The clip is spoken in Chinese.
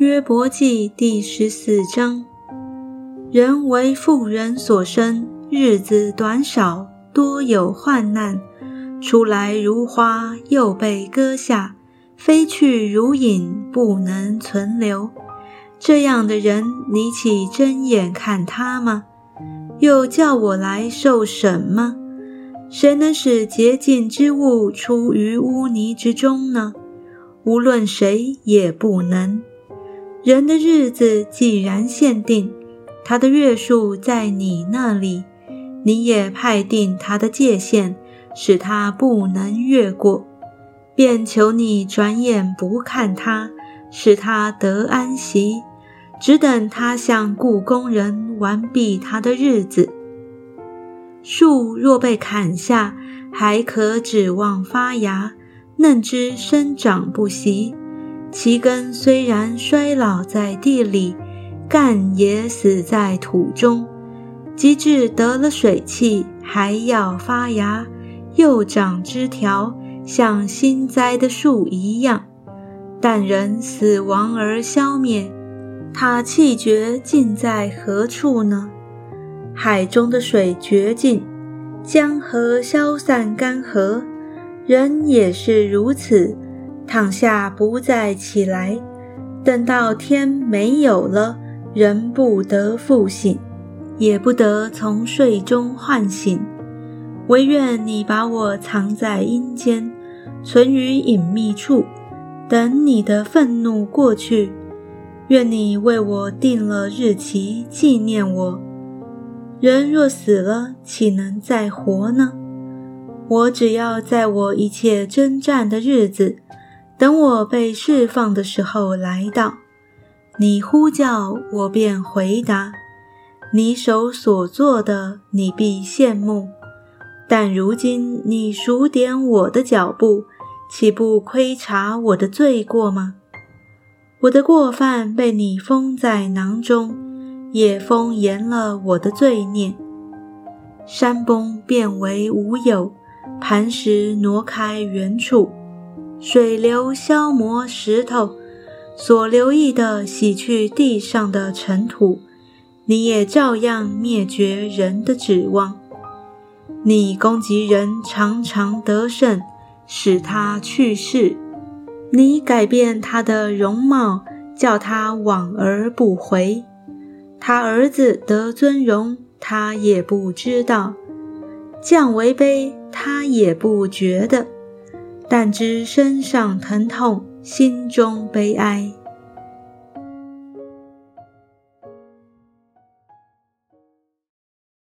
约伯记第十四章：人为妇人所生，日子短少，多有患难。出来如花，又被割下；飞去如影，不能存留。这样的人，你岂睁眼看他吗？又叫我来受审吗？谁能使洁净之物出于污泥之中呢？无论谁也不能。人的日子既然限定，他的月数在你那里，你也派定他的界限，使他不能越过，便求你转眼不看他，使他得安息，只等他向故工人完毕他的日子。树若被砍下，还可指望发芽，嫩枝生长不息。其根虽然衰老在地里，干也死在土中。及至得了水气，还要发芽，又长枝条，像新栽的树一样。但人死亡而消灭，他气绝尽在何处呢？海中的水绝尽，江河消散干涸，人也是如此。躺下不再起来，等到天没有了，人不得复醒，也不得从睡中唤醒。唯愿你把我藏在阴间，存于隐秘处，等你的愤怒过去。愿你为我定了日期，纪念我。人若死了，岂能再活呢？我只要在我一切征战的日子。等我被释放的时候来到，你呼叫我便回答。你手所做的，你必羡慕。但如今你数点我的脚步，岂不窥察我的罪过吗？我的过犯被你封在囊中，也封严了我的罪孽。山崩变为无有，磐石挪开原处。水流消磨石头，所留意的洗去地上的尘土，你也照样灭绝人的指望。你攻击人，常常得胜，使他去世；你改变他的容貌，叫他往而不回。他儿子得尊荣，他也不知道；降为卑，他也不觉得。但知身上疼痛，心中悲哀。